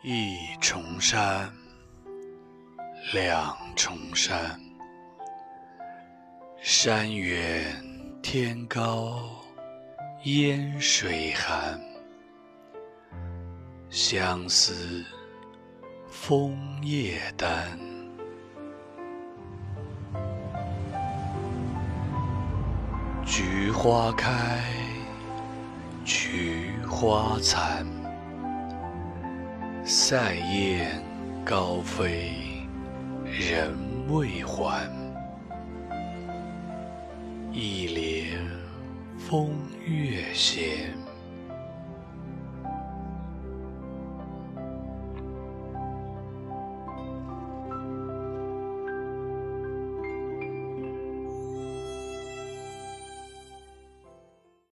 一重山，两重山，山远天高，烟水寒。相思枫叶丹，菊花开，菊花残。塞雁高飞，人未还。一帘风月闲。